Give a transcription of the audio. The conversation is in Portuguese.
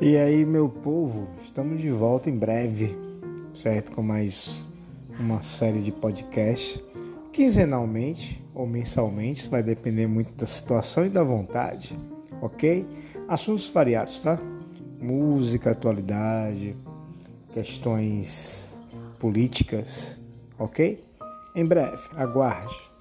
E aí, meu povo, estamos de volta em breve, certo? Com mais uma série de podcasts, quinzenalmente ou mensalmente, vai depender muito da situação e da vontade, ok? Assuntos variados, tá? Música, atualidade, questões políticas, ok? Em breve, aguarde.